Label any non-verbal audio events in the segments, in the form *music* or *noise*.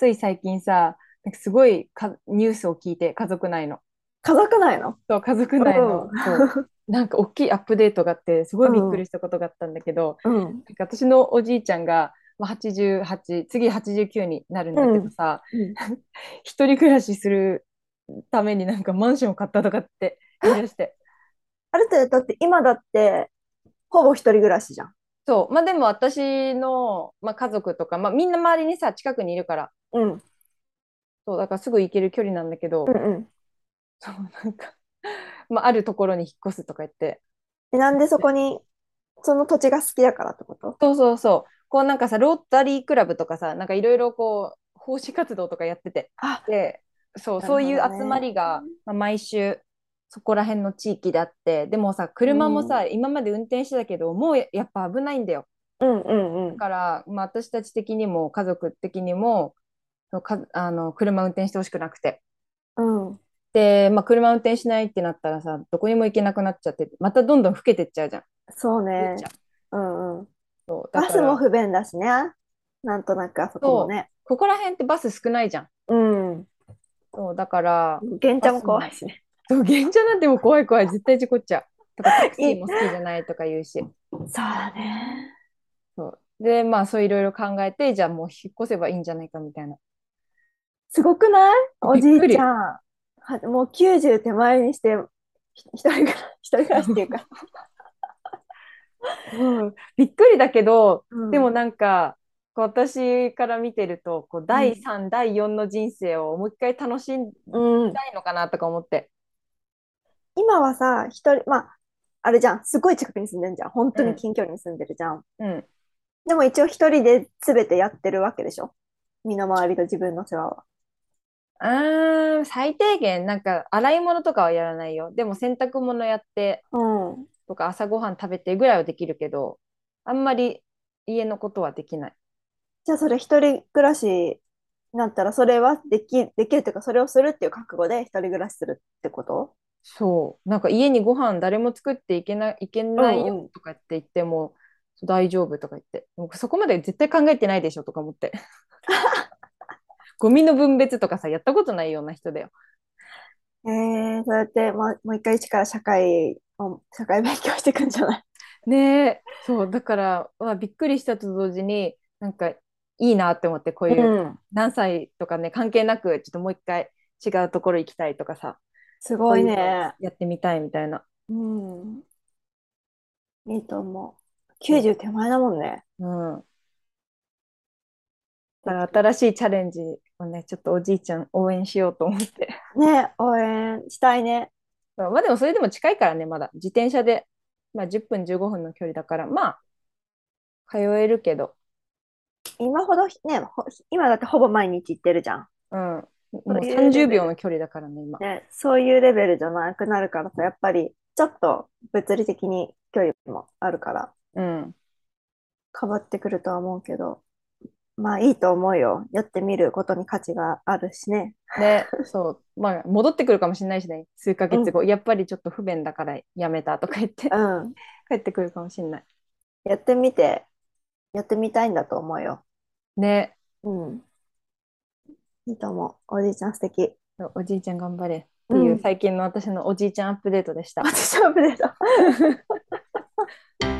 つい最近さ、なんかすごいかニュースを聞いて、家族内の。家族ないの？そう、家族内の、うん。そう、*laughs* なんか大きいアップデートがあって、すごいびっくりしたことがあったんだけど、うん。なんか私のおじいちゃんが、まあ、88、次89になるんだけどさ、*laughs* 一人暮らしするためになんかマンションを買ったとかって言い出して。ある程度、だって今だって、ほぼ一人暮らしじゃん。そう、まあでも私の、まあ、家族とか、まあみんな周りにさ、近くにいるから、うん。そう、だからすぐ行ける距離なんだけど、うんうん。そう、なんか、*laughs* まああるところに引っ越すとか言って、で、なんでそこに、その土地が好きだからってこと？そうそうそう、こうなんかさ、ロータリークラブとかさ、なんかいろいろこう、奉仕活動とかやってて、あ、で、そう、そういう集まりが、まあ、毎週、そこら辺の地域であって、でもさ、車もさ、今まで運転してたけど、もうややっぱ危ないんだよ。うんうんうんだ。から、まあ、私たち的にも、家族的にも、かあの車運転してほしくなくて。うん。で、まあ、車運転しないってなったらさ、どこにも行けなくなっちゃって、またどんどん老けてっちゃうじゃん。そうねゆうんうん。そうだバスも不便だしね。なんとなくあそこもね。ここら辺ってバス少ないじゃん。うん。そうだから、原茶も怖いしね。そう現状なんてもう怖い怖い、絶対事故っちゃう。とかタクシーも好きじゃないとか言うし。そうだね。そうで、まあ、そういろいろ考えて、じゃあもう引っ越せばいいんじゃないかみたいな。すごくない？おじいちゃん。はもう90手前にして、ひ一人暮ら *laughs* 一人暮らしっていうか。*laughs* うん、びっくりだけど、うんでもなんか、私から見てると、こう第3、第4の人生をもう一回楽しん。たいのかなとか思って。今はさ、一人、まあ、あれじゃん。すごい近くに住んでんじゃん。本当に近距離に住んでるじゃん。うん。でも一応一人で全てやってるわけでしょ？身の回りと自分の世話は。最低限、なんか洗い物とかはやらないよ。でも洗濯物やってうん。とか朝ごはん食べてぐらいはできるけど、あんまり家のことはできない。じゃあそれ一人暮らしになったらそれはでき、できるっていうかそれをするっていう覚悟で一人暮らしするってこと？そう。なんか家にご飯誰も作っていけない、いけないうんうんよとかって言っても、大丈夫とか言って。もうそこまで絶対考えてないでしょとか思って。*laughs* ゴミの分別とかさ、やったことないような人だよ。えー、そうやってもう、もう一回一から社会を、社会勉強していくんじゃない？ねえ。そう。だから、まあ、びっくりしたと同時に、なんかいいなって思って、こういううん。何歳とかね、関係なく、ちょっともう一回違うところ行きたいとかさ、すごいこういう。やってみたいみたいな。うん。いいと思う。90手前だもんね。うん。だから新しいチャレンジをね、ちょっとおじいちゃん応援しようと思って。ね、応援したいね。*laughs* まあでもそれでも近いからね、まだ。自転車で、まあ10分15分の距離だから、まあ、通えるけど、今ほどね、ほ今だってほぼ毎日行ってるじゃん。うん。もうそういうレベル30秒の距離だからね、今。ね、そういうレベルじゃなくなるからさ、やっぱりちょっと物理的に距離もあるからうん。変わってくるとは思うけど、まあいいと思うよ。やってみることに価値があるしね。で、そう、まあ、戻ってくるかもしれないしね、数ヶ月後、やっぱりちょっと不便だからやめたとか言って、うん。帰ってくるかもしれない。やってみて、やってみたいんだと思うよ。ね、うん。いいと思う。おじいちゃん素敵。おじいちゃん頑張れっていう、うん最近の私のおじいちゃんアップデートでした。私はブレた。*laughs*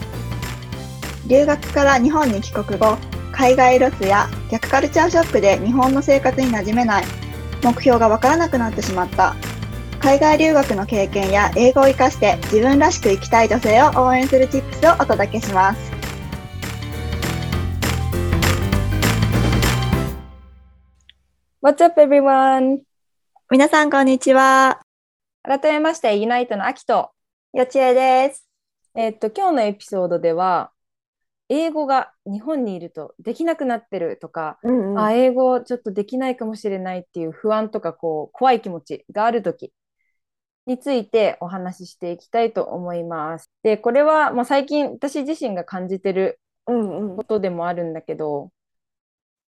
留学から日本に帰国後、海外ロスや逆カルチャーショックで日本の生活に馴染めない、目標がわからなくなってしまった、海外留学の経験や英語を活かして自分らしく生きたい女性を応援するチップスをお届けします。What's up everyone? 皆さんこんにちは。改めましてユナイトの秋とよちえです。えっと、今日のエピソードでは、英語が日本にいるとできなくなってるとか、うんうん。あ、英語ちょっとできないかもしれないっていう不安とか、こう、怖い気持ちがあるときについてお話ししていきたいと思います。で、これは、まあ、最近私自身が感じてるうんうんことでもあるんだけど、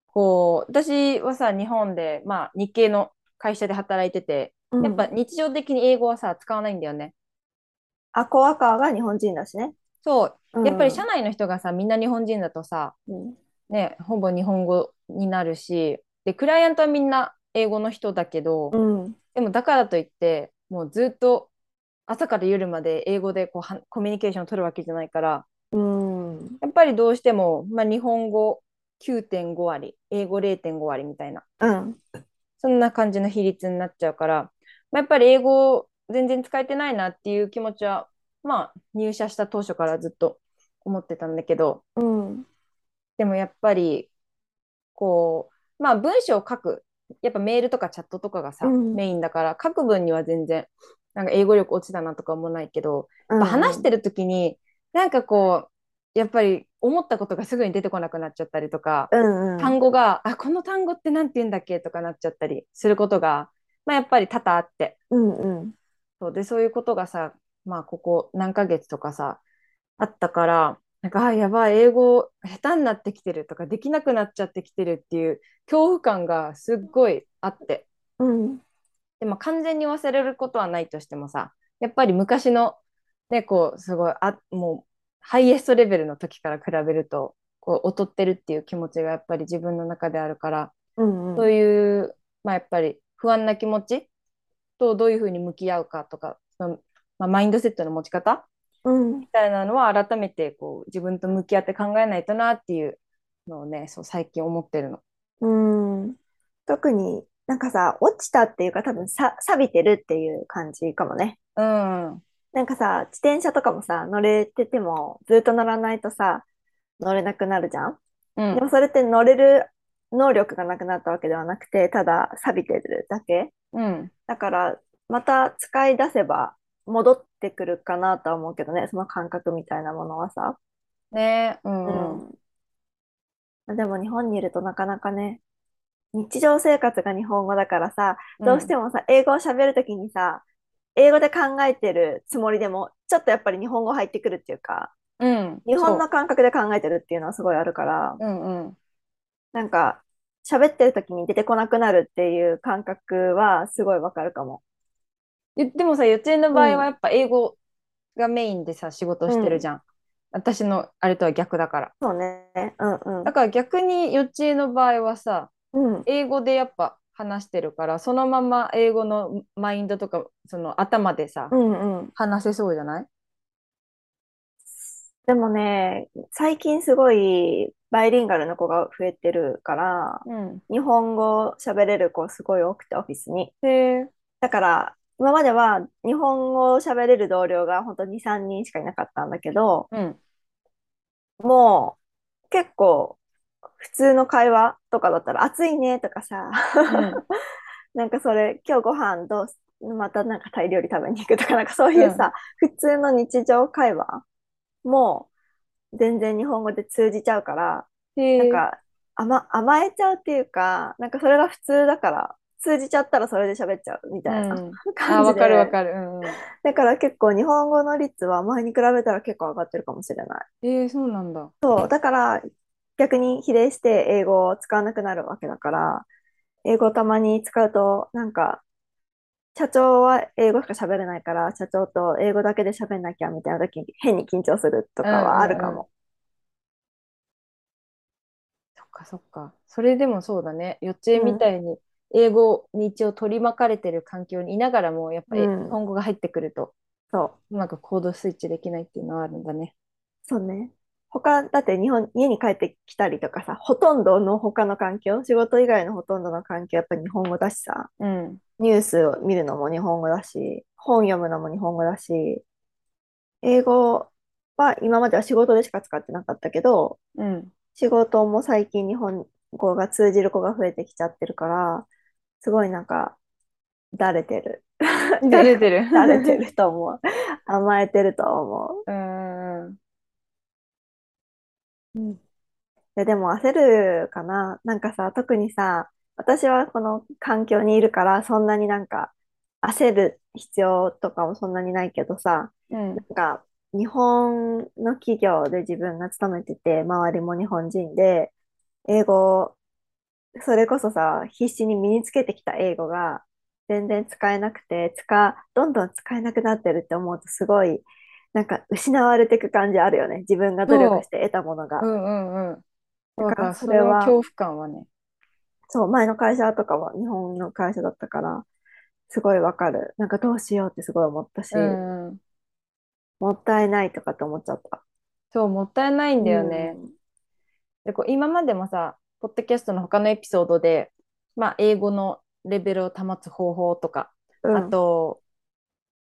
こう、私はさ、日本で、まあ、日系の会社で働いてて、うんやっぱ日常的に英語はさ、使わないんだよね。あ、コアカーが日本人だしね。そう。うんやっぱり社内の人がさ、みんな日本人だとさ、うん。ね、ほぼ日本語になるし、で、クライアントはみんな英語の人だけど、うん。でもだからといって、もうずっと朝から夜まで英語でこうはコミュニケーションを取るわけじゃないから、うん。やっぱりどうしても、まあ、日本語9.5割、英語0.5割みたいな、うん。そんな感じの比率になっちゃうから、まあ、やっぱり英語全然使えてないなっていう気持ちは、まあ、入社した当初からずっと思ってたんだけど、うん。でもやっぱり、こう、まあ文章を書く、やっぱメールとかチャットとかがさ、うん。メインだから、書く分には全然、なんか英語力落ちたなとかもないけど、うん。話してる時に、なんかこう、やっぱり思ったことがすぐに出てこなくなっちゃったりとか、うんうん。単語が、あ、この単語ってなんて言うんだっけとかなっちゃったりすることが、まあやっぱり多々あって、うんうん。そうで、そういうことがさ、まあここ何ヶ月とかさ、あったから、なんか、あ、やばい、英語下手になってきてるとか、できなくなっちゃってきてるっていう恐怖感がすっごいあって、うん。でも完全に忘れることはないとしてもさ、やっぱり昔の、ね、こう、すごい、あ、もう、ハイエストレベルの時から比べると、こう、劣ってるっていう気持ちがやっぱり自分の中であるから、うん。そういう、まあ、やっぱり不安な気持ちとどういうふうに向き合うかとか、そのまあ、マインドセットの持ち方うんみたいなのは改めてこう自分と向き合って考えないとなっていうのをね、そう最近思ってるの。うん特になんかさ落ちたっていうか多分さ錆びてるっていう感じかもねうん。なんかさ自転車とかもさ乗れててもずっと乗らないとさ乗れなくなるじゃん？うんでもそれって乗れる能力がなくなったわけではなくてただ錆びてるだけうん。だからまた使い出せば戻ってくるかなとは思うけどねその感覚みたいなものはさねうんうん。うん、でも日本にいるとなかなかね、日常生活が日本語だからさ、どうしてもさ、英語を喋るときにさ、英語で考えてるつもりでも、ちょっとやっぱり日本語入ってくるっていうか、うん。日本の感覚で考えてるっていうのはすごいあるから、うんうん。なんか、喋ってるときに出てこなくなるっていう感覚はすごいわかるかも。ででもさ、幼稚園の場合うんはやっぱ英語がメインでさ、仕事をしてるじゃん。私のあれとは逆だから。そうね。うんうんだ。から逆に幼稚園の場合はさ、うん。英語でやっぱ話してるから、そのまま英語のマインドとか、その頭でさ、うんうん。話せそうじゃない？でもね、最近すごいバイリンガルの子が増えてるから、うん。日本語喋れる子すごい多くてオフィスに。へえ。だから今までは日本語を喋れる同僚が本当に2、3人しかいなかったんだけど、うん。もう結構普通の会話とかだったら暑いねとかさ、うん *laughs* なんかそれ今日ご飯どう？すまたなんかタイ料理食べに行くとかなんかそういうさ、普通の日常会話も全然日本語で通じちゃうから。なんか甘、甘えちゃうっていうか、なんかそれが普通だから、通じちゃったらそれで喋っちゃうみたいなうんあ、感じわかる。かる。うんうん。だから結構日本語の率は前に比べたら結構上がってるかもしれない。えー、そうなんだ。そう、だから逆に比例して英語を使わなくなるわけだから、英語をたまに使うと、なんか、社長は英語しか喋れないから、社長と英語だけで喋んなきゃみたいな時に変に緊張するとかはあるかも。そっかそっか。それでもそうだね。幼稚園みたいに英語に一応取り巻かれてる環境にいながらも、やっぱりうん日本語が入ってくると、そう。うまくコードスイッチできないっていうのはあるんだね。そうね。他、だって日本、家に帰ってきたりとかさ、ほとんどの他の環境、仕事以外のほとんどの環境、やっぱり日本語だしさ、うん。ニュースを見るのも日本語だし、本読むのも日本語だし、英語は今までは仕事でしか使ってなかったけど、うん。仕事も最近日本語が通じる子が増えてきちゃってるから、すごいなんか、だれてる。*laughs* だれてる。*laughs* だれてると思う。甘えてると思うーん。う。うん、ででも焦るかな。なんかさ、特にさ、私はこの環境にいるから、そんなになんか焦る必要とかもそんなにないけどさ、うん。なんか日本の企業で自分が勤めてて、周りも日本人で、英語、それこそさ、必死に身につけてきた英語が全然使えなくて、使、どんどん使えなくなってるって思うとすごい、なんか失われていく感じあるよね。自分が努力して得たものがう。んうんうん。だかららそそれは恐怖感はね。そう、前の会社とかは日本の会社だったから、すごいわかる。なんかどうしようってすごい思ったし、うんうん。もったいないとかって思っちゃった。そう、もったいないんだよね。で、こう今までもさ、ポッドキャストの他のエピソードで、まあ、英語のレベルを保つ方法とか、うん。あと、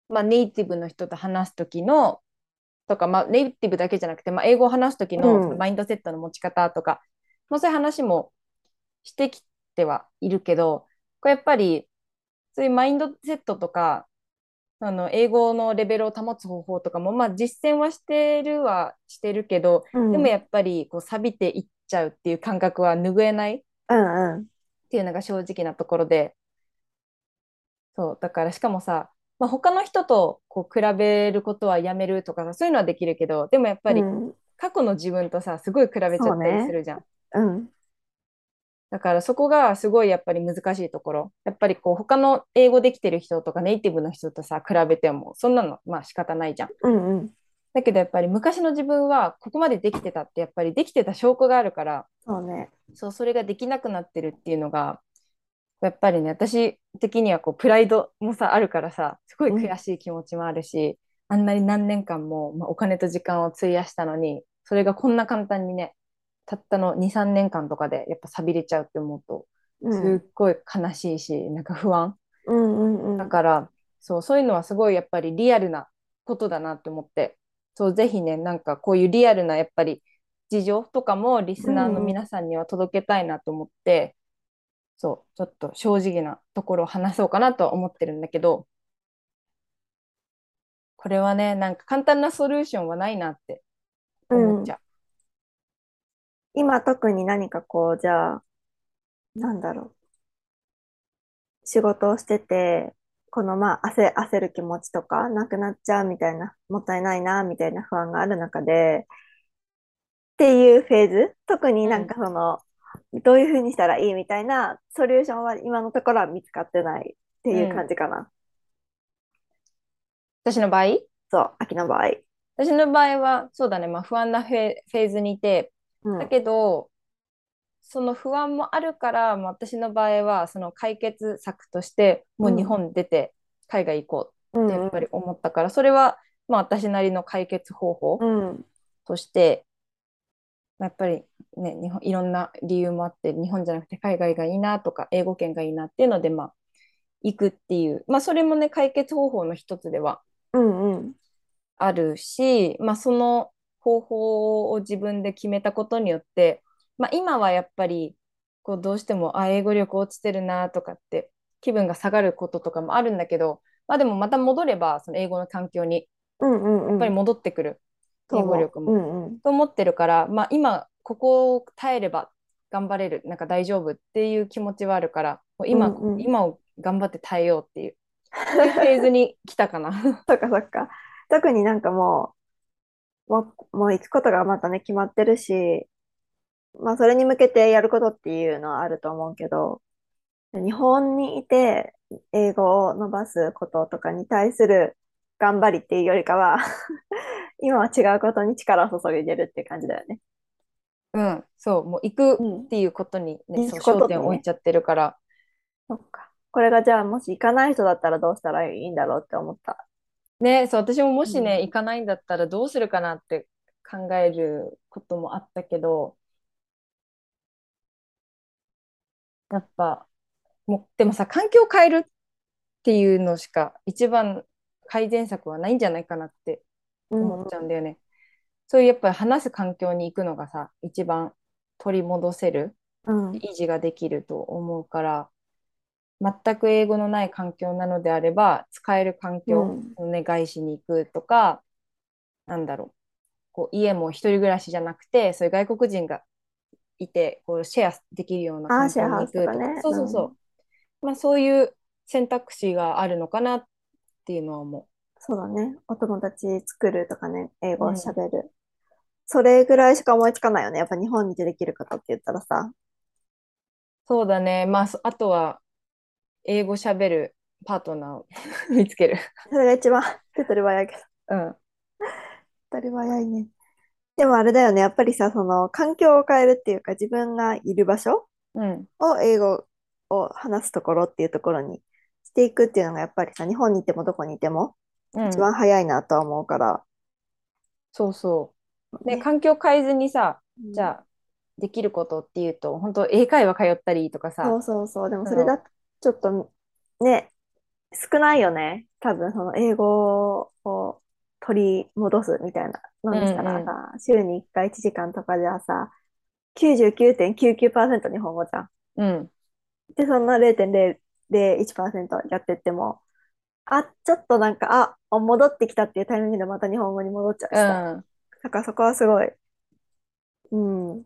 まあ、ネイティブの人と話す時の、とか、まあ、ネイティブだけじゃなくて、まあ、英語を話す時うんのマインドセットの持ち方とか、まあ、そういう話もしてきてはいるけど、これやっぱり、そういうマインドセットとか、あの英語のレベルを保つ方法とかも、まあ、実践はしてるはしてるけど、うんでもやっぱりこう錆びていっちゃうっていう感覚は拭えないっ。ていうのが正直なところで、そう、だからしかもさ、まあ、他の人とこう比べることはやめるとかさ、そういうのはできるけど、でもやっぱりうん過去の自分とさ、すごい比べちゃったりするじゃん。うん。だからそこがすごいやっぱり難しいところ。やっぱりこう他の英語できてる人とかネイティブの人とさ、比べても、そんなのまあ仕方ないじゃん。うんうん。だけどやっぱり昔の自分はここまでできてたってやっぱりできてた証拠があるから、そうね。そう、それができなくなってるっていうのが、やっぱりね、私的にはこうプライドもさ、あるからさ、すごい悔しい気持ちもあるし、あんなに何年間も、まあ、お金と時間を費やしたのに、それがこんな簡単にね、たったの2、3年間とかでやっぱ錆びれちゃうって思うと、うん。すっごい悲しいし、なんか不安。うんうんうん。だから、そう、そういうのはすごいやっぱりリアルなことだなって思って、そう、ぜひね、なんかこういうリアルなやっぱり事情とかもリスナーの皆さんには届けたいなと思って、そう、ちょっと正直なところを話そうかなとは思ってるんだけど、これはね、なんか簡単なソリューションはないなって思っちゃ今特に何かこう、じゃあ、なんだろう。仕事をしてて、このまあ焦、焦る気持ちとかなくなっちゃうみたいな、もったいないな、みたいな不安がある中で、っていうフェーズ、特になんかその、どういうふうにしたらいいみたいなソリューションは今のところは見つかってないっていう感じかな。う。私の場合？そう、秋の場合。私の場合は、そうだね、まあ不安なフェフェーズにいて、うんだけど、その不安もあるから、まあ私の場合は、その解決策として、もう日本出て海外行こうってやっぱり思ったから、それは、まあ私なりの解決方法うん、として、まあやっぱりね、日本、いろんな理由もあって、日本じゃなくて海外がいいなとか、英語圏がいいなっていうので、まあ、行くっていう、まあそれもね、解決方法の一つではうん、うん、あるし、まあ、その方法を自分で決めたことによって、まあ、今はやっぱりこうどうしてもあ英語力落ちてるなとかって気分が下がることとかもあるんだけど、まあ、でもまた戻ればその英語の環境に。やっぱり戻ってくる、英語力も。うん、うん。と思ってるから、まあ、今ここを耐えれば頑張れるなんか大丈夫っていう気持ちはあるから今,、うんうん今を頑張って耐えようっていうそういうフェーズに来たかな。*laughs* そっかそっか。特になんかもう、もう、もう行くことがまたね、決まってるし、まあそれに向けてやることっていうのはあると思うけど、日本にいて英語を伸ばすこととかに対する頑張りっていうよりかは、*laughs* 今は違うことに力を注いでるって感じだよね。うん、そう、もう行くうんっていうことにね、うくことにね焦点を置いちゃってるから、そっか。これがじゃあもし行かない人だったらどうしたらいいんだろうって思った。ね、そう、私ももしね、うん行かないんだったらどうするかなって考えることもあったけど、やっぱ、もう、でもさ、環境を変えるっていうのしか一番改善策はないんじゃないかなって思っちゃうんだよね。そういうやっぱり話す環境に行くのがさ、一番取り戻せる、うん。維持ができると思うから、全く英語のない環境なのであれば使える環境をね、外資に行くとかなんだろうこう家も一人暮らしじゃなくてそういう外国人がいてこうシェアできるような環境に行くとかねそうそうそう、まあそういう選択肢があるのかなっていうのは思そうだね。お友達作るとかね、英語を喋る。それぐらいしか思いつかないよね。やっぱ日本にでできることって言ったらさ。うそうだねまあそあとは英語喋るパートナーを *laughs* 見つけるそれが一番手っ取り早いけど。うん手っ取り早いね。でもあれだよね。やっぱりさ、その環境を変えるっていうか、自分がいる場所うんを英語を話すところっていうところにしていくっていうのがやっぱりさ、日本にいてもどこにいてもうん一番早いなとは思うから。そうそうでね環境変えずにさうんじゃあできることっていうと本当英会話通ったりとかさそうそうそう。でもそれだとちょっとね、少ないよね。多分その英語を取り戻すみたいなのにしたらさ、週に1回1時間とかじゃさ、99.99%日本語じゃん。うんで、そんな0.001%やってっても、あ、ちょっとなんか、あ、戻ってきたっていうタイミングでまた日本語に戻っちゃうしさ。うんだからそこはすごい、うん。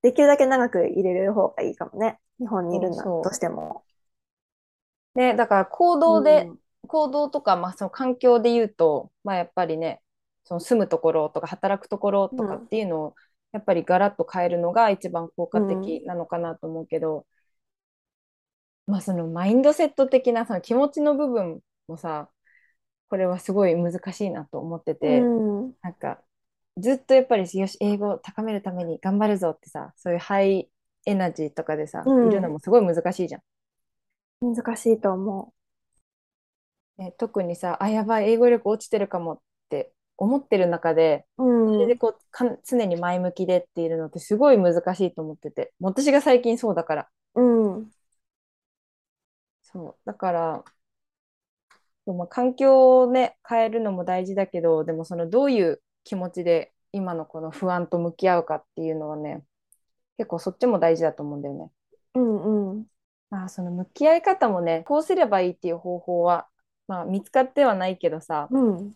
できるだけ長く入れる方がいいかもね。日本にいるんだとしても。ね、だから行動で、うん行動とか、まあ、その環境で言うと、まあ、やっぱりねその住むところとか働くところとかっていうのを、やっぱりガラッと変えるのが一番効果的なのかなと思うけど、まあそのマインドセット的なその気持ちの部分もさこれはすごい難しいなと思ってて、うん。なんかずっとやっぱりよし英語を高めるために頑張るぞってさそういうハイエナジーとかでさ、うんいるのもすごい難しいじゃん。難しいと思ね、特にさ、あ、やばい、英語力落ちてるかもって思ってる中で、う。うん。それでこうかん常に前向きでっているのってすごい難しいと思ってて、私が最近そうだから。うん。そう。だから、まあ、環境をね、変えるのも大事だけど、でもそのどういう気持ちで今のこの不安と向き合うかっていうのはね、結構そっちも大事だと思うんだよね。うんうん。まあ、その向き合い方もね、こうすればいいっていう方法は、まあ、見つかってはないけどさ、うん。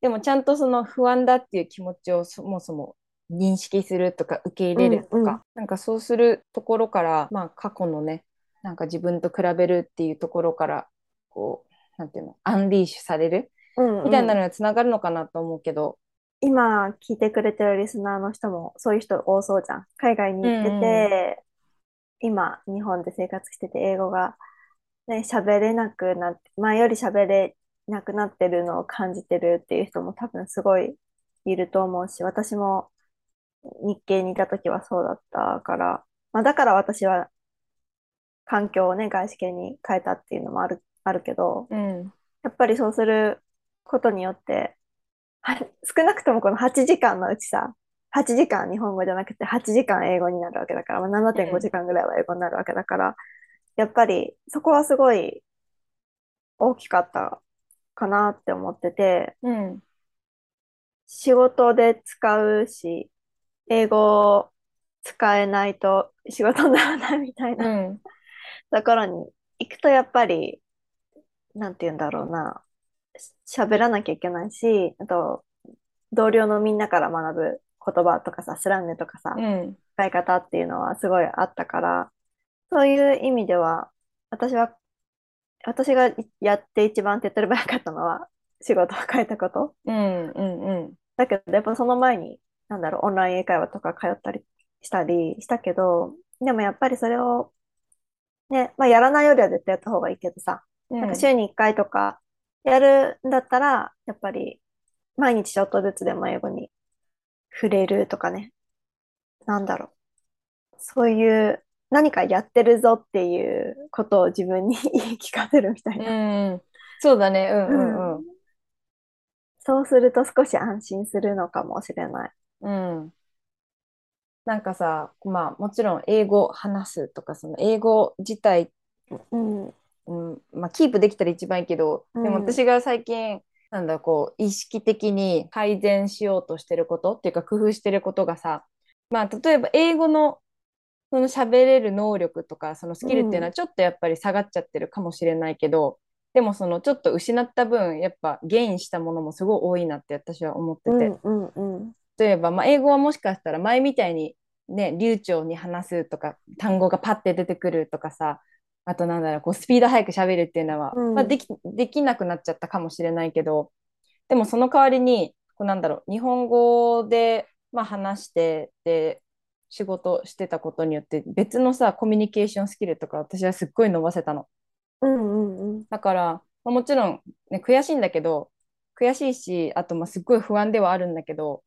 でもちゃんとその不安だっていう気持ちをそもそも認識するとか受け入れるとか、うんうんなんかそうするところから、まあ過去のね、なんか自分と比べるっていうところから、こう、なんていうの、アンリーシュされるうんみたいなのにつながるのかなと思うけど、今聞いてくれてるリスナーの人もそういう人多そうじゃん。海外に行ってうんて、今日本で生活してて英語がね、喋れなくなって、前より喋れなくなってるのを感じてるっていう人も多分すごいいると思うし、私も日系にいた時はそうだったから、まあだから私は環境をね、外資系に変えたっていうのもある、あるけど、うん、やっぱりそうすることによって、は少なくともこの8時間のうちさ、8時間日本語じゃなくて8時間英語になるわけだから、まあ、うん7.5時間ぐらいは英語になるわけだから、やっぱりそこはすごい大きかったかなって思ってて、うん、仕事で使うし、英語を使えないと仕事にならないみたいうなん。ところに行くとやっぱり、なんて言うんだろうな、し喋らなきゃいけないし、あと、同僚のみんなから学ぶ言葉とかさ、スラングとかさ、うん、使い方っていうのはすごいあったから、そういう意味では、私は、私がやって一番手っ取り早かったのは、*laughs* 仕事を変えたこと。うん、うん、うん、だけど、やっぱその前に、なんだろう、オンライン英会話とか通ったりしたりしたけど、でもやっぱりそれを、ね、まあやらないよりは絶対やった方がいいけどさ、うん、なんか週に1回とかやるんだったら、やっぱり毎日ちょっとずつでも英語に触れるとかね、なんだろう。そういう何かやってるぞっていうことを自分に言い聞かせるみたいな。うん、そうだね、うん、うん、うん。そうすると少し安心するのかもしれない。うん。なんかさ、まあもちろん英語話すとか、その英語自体、うん。うん、まあキープできたら一番いいけど、でもうん私が最近、なんだこう、意識的に改善しようとしてることっていうか工夫してることがさ、まあ例えば英語のその喋れる能力とかそのスキルっていうのはちょっとやっぱり下がっちゃってるかもしれないけど、でもそのちょっと失った分やっぱゲインしたものもすごい多いなって私は思ってて、うんうんうん。例えば、まあ、英語はもしかしたら前みたいにね流暢に話すとか単語がパッて出てくるとかさあとなんだろうこうスピード速く喋るっていうのは、うん。まあ、できできなくなっちゃったかもしれないけどでもその代わりにこうなんだろう日本語で、まあ、話してで仕事してたことによって別のさコミュニケーションスキルとか私はすっごい伸ばせたの。うんうんうん。だから、まあ、もちろん、ね、悔しいんだけど悔しいしあとまあすっごい不安ではあるんだけど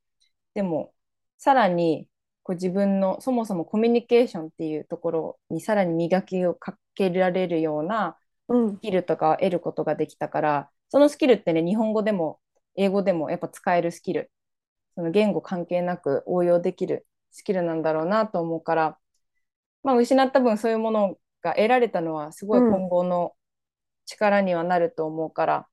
でもさらにこう自分のそもそもコミュニケーションっていうところにさらに磨きをかけられるようなうんスキルとかを得ることができたからそのスキルってね日本語でも英語でもやっぱ使えるスキルその言語関係なく応用できるスキルなんだろうなと思うから、まあ、失った分そういうものが得られたのはすごい今後の力にはなると思うから、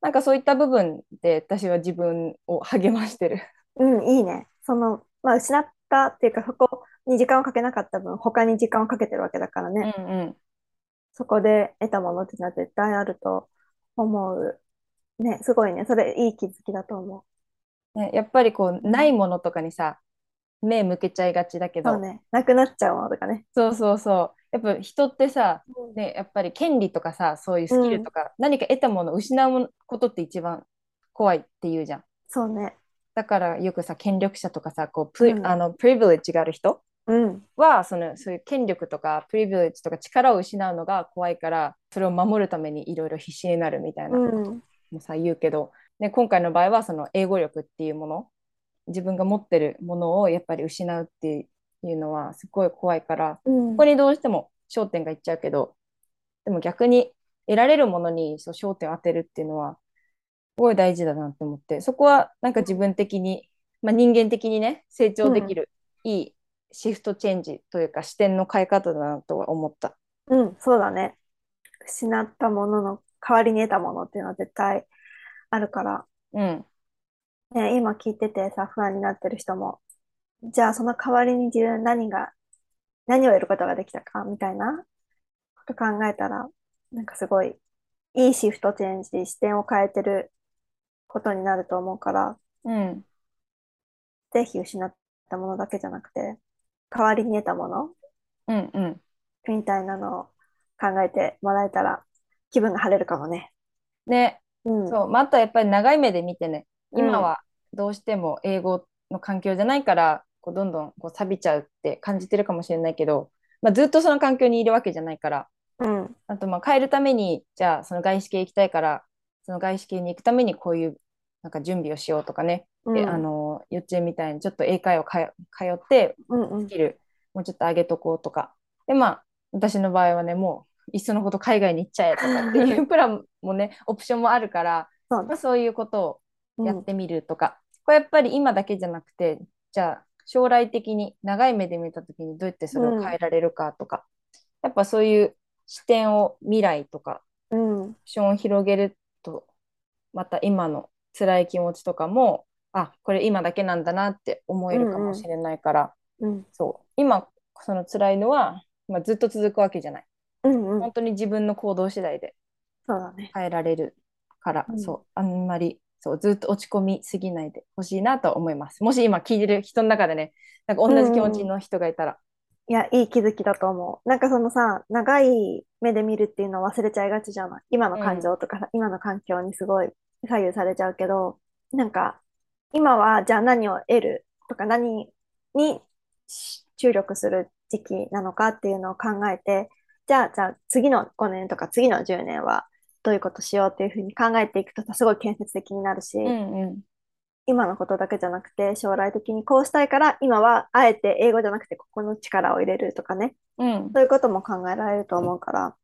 なんかそういった部分で私は自分を励ましてる。うん、いいね。その、まあ、失ったっていうか、そこに時間をかけなかった分、他に時間をかけてるわけだからうんね。うんそこで得たものっていうのは絶対あると思う。ね、すごいね。それいい気づきだと思ね、やっぱりこうないものとかにさ目向けちゃいがちだけう。そうどね。なくなっちゃうものとかね。そうそうそうやっぱ人ってさ、ね、やっぱり権利とかさそういうスキルとか、何か得たものを失うことって一番怖いって言うじゃん。そうね。だからよくさ権力者とかさこうプ,、うんあのプリビレッジがある人うん。ははそのそういう権力とかプリビレッジとか力を失うのが怖いからそれを守るためにいろいろ必死になるみたいなうことん。もさ言うけど、ね、今回の場合はその英語力っていうもの自分が持ってるものをやっぱり失うっていうのはすごい怖いからうんここにどうしても焦点がいっちゃうけどでも逆に得られるものにそう焦点を当てるっていうのはすごい大事だなって思ってそこはなんか自分的に、まあ、人間的にね成長できる、いいシフトチェンジというか視点の変え方だなとは思った。うん、そうだね。失ったものの代わりに得たものっていうのは絶対あるから。うん、ね、今聞いててさ、不安になってる人も、じゃあその代わりに自分何が、何を得ることができたかみたいなこと考えたら、なんかすごいいいシフトチェンジ、視点を変えてることになると思うから、うん、ぜひ失ったものだけじゃなくて、代わりに得たものうん、うん。みたいなのを考えてもらえたら気分が晴れるかもね。ね、うん。そう、まあ、あとはやっぱり長い目で見てね、うん今はどうしても英語の環境じゃないから、こうどんどんこう錆びちゃうって感じてるかもしれないけど、まあ、ずっとその環境にいるわけじゃないから、うん。あとまあ変えるために、じゃあその外資系行きたいから、その外資系に行くためにこういうなんか準備をしようとかね、うん。であの幼稚園みたいにちょっと英会話か通ってうんうんスキルもうちょっと上げとこうとか。でまあ私の場合はね、もういっそのこと海外に行っちゃえとかっていう *laughs* プランもね、オプションもあるから、そうまあ、そういうことうんをやってみるとか、これやっぱり今だけじゃなくて、じゃあ将来的に長い目で見た時にどうやってそれを変えられるかとか、やっぱそういう視点を未来とかうん。オプションを広げると、また今の辛い気持ちとかも、あ、これ今だけなんだなって思えるかもしれないから、うん。そう、今その辛いのは、まあ、ずっと続くわけじゃない。うんうん。本当に自分の行動次第で。変えられるから、うんそう、あんまりそうずっと落ち込みすぎないでほしいなと思います。もし今聞いてる人の中でね、なんか同じ気持ちの人がいたら、いや、いい気づきだと思う。なんかそのさ、長い目で見るっていうのを忘れちゃいがちじゃない？今の感情とかさ、今の環境にすごい左右されちゃうけど、なんか、今はじゃあ何を得るとか何にし注力する時期なのかっていうのを考えて、じゃあ、じゃあ次の5年とか次の10年はどういうことしようっていうふうに考えていくとさ、すごい建設的になるし、うんうん、今のことだけじゃなくて、将来的にこうしたいから、今はあえて英語じゃなくてここの力を入れるとかね、うん、そういうことも考えられると思うから、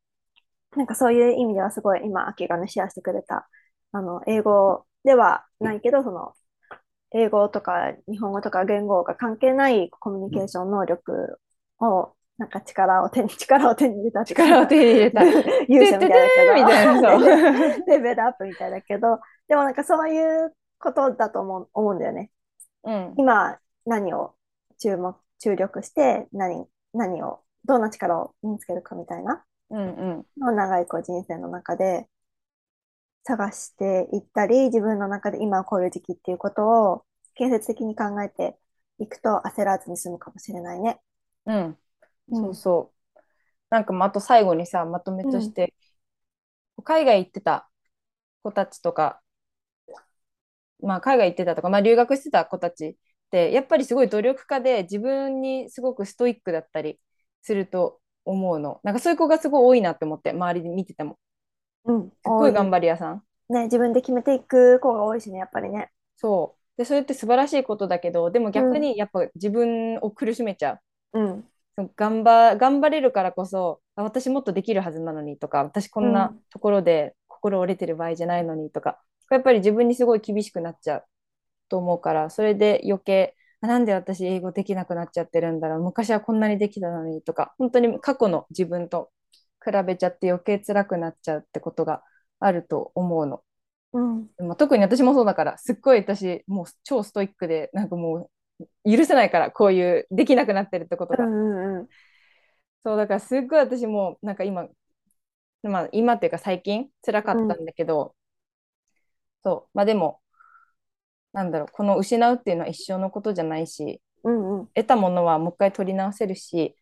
なんかそういう意味ではすごい今、秋がね、シェアしてくれた、あの、英語ではないけど、その、英語とか日本語とか言語が関係ないコミュニケーション能力を、なんか力を手に、力を手に入れた力を手に入れた。*laughs* 勇者みたいだけど、*laughs* レベルアップみたいだけど、でもなんかそういうことだと思う、思うんだよね。うん、今何を注目、注力して何何を、どんな力を身につけるかみたいなうんうん。長いこう人生の中で探していったり、自分の中で今こういう時期っていうことを建設的に考えていくと焦らずに済むかもしれないね。うん。うんそうそう。なんかまああと最後にさ、まとめとして、海外行ってた子たちとか、まあ海外行ってたとか、まあ留学してた子たちって、やっぱりすごい努力家で自分にすごくストイックだったりすると思うの。なんかそういう子がすごい多いなって思って、周りで見てても。うん。すっごい頑張張り屋さん。ね、自分で決めていく子が多いしね、やっぱりね。そう。で、それって素晴らしいことだけど、でも逆にやっぱ自分を苦しめちゃう。うん。頑張、頑張れるからこそ、あ私もっとできるはずなのにとか、私こんうなんところで心折れてる場合じゃないのにとか、やっぱり自分にすごい厳しくなっちゃうと思うから、それで余計、あなんで私英語できなくなっちゃってるんだろう、昔はこんなにできたのにとか、本当に過去の自分と比べちゃって余計辛くなっちゃうってことがあると思うの。うん。まあ、特に私もそうだから、すっごい私、もう超ストイックで、なんかもう許せないから、こういうできなくなってるってことが。うんうんうん。そう、だからすっごい私も、なんか今、まあ今っていうか最近辛かったんだけど、そう、まあでも、なんだろう、この失うっていうのは一生のことじゃないし、うんうん。得たものはもう一回取り直せるし、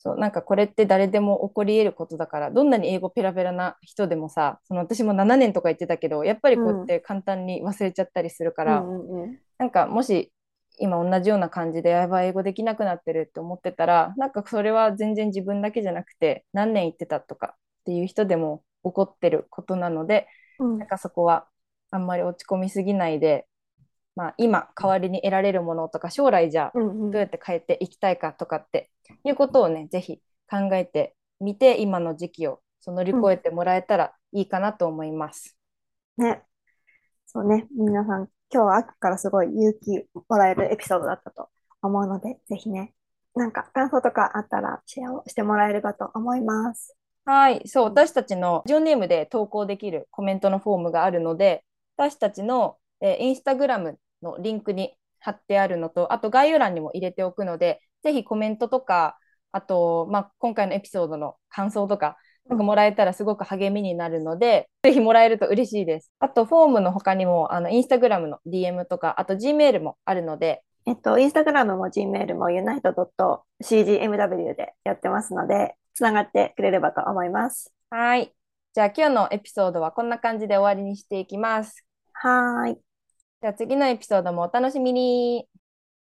そう、なんかこれって誰でも起こり得ることだから、どんなに英語ペラペラな人でもさ、その私も7年とか言ってたけど、やっぱりこうやって簡単に忘れちゃったりするから、うんうんうん。なんかもし今同じような感じでやばい英語できなくなってるって思ってたらなんかそれは全然自分だけじゃなくて何年言ってたとかっていう人でも起こってることなのでうんなんかそこはあんまり落ち込みすぎないで、まあ、今代わりに得られるものとか将来じゃどうやって変えていきたいかとかっていうことをねぜひ考えてみて今の時期をその乗り越えてもらえたらいいかなと思います。ね。そうね。皆さん、今日は秋からすごい勇気もらえるエピソードだったと思うので、ぜひね、なんか感想とかあったらシェアをしてもらえればと思います。はい、そう、私たちのジオネームで投稿できるコメントのフォームがあるので、私たちの、えーインスタグラムのリンクに貼ってあるのと、あと概要欄にも入れておくので、ぜひコメントとか、あと、まあ、今回のエピソードの感想とか、なんかもらえたらすごく励みになるので、ぜひもらえると嬉しいです。あと、フォームの他にも、あの、インスタグラムの DM とか、あと Gmail もあるので、えっと、インスタグラムも Gmail も unite.cgmw でやってますので、つながってくれればと思います。はい。じゃあ今日のエピソードはこんな感じで終わりにしていきます。はーい。じゃあ次のエピソードもお楽しみに。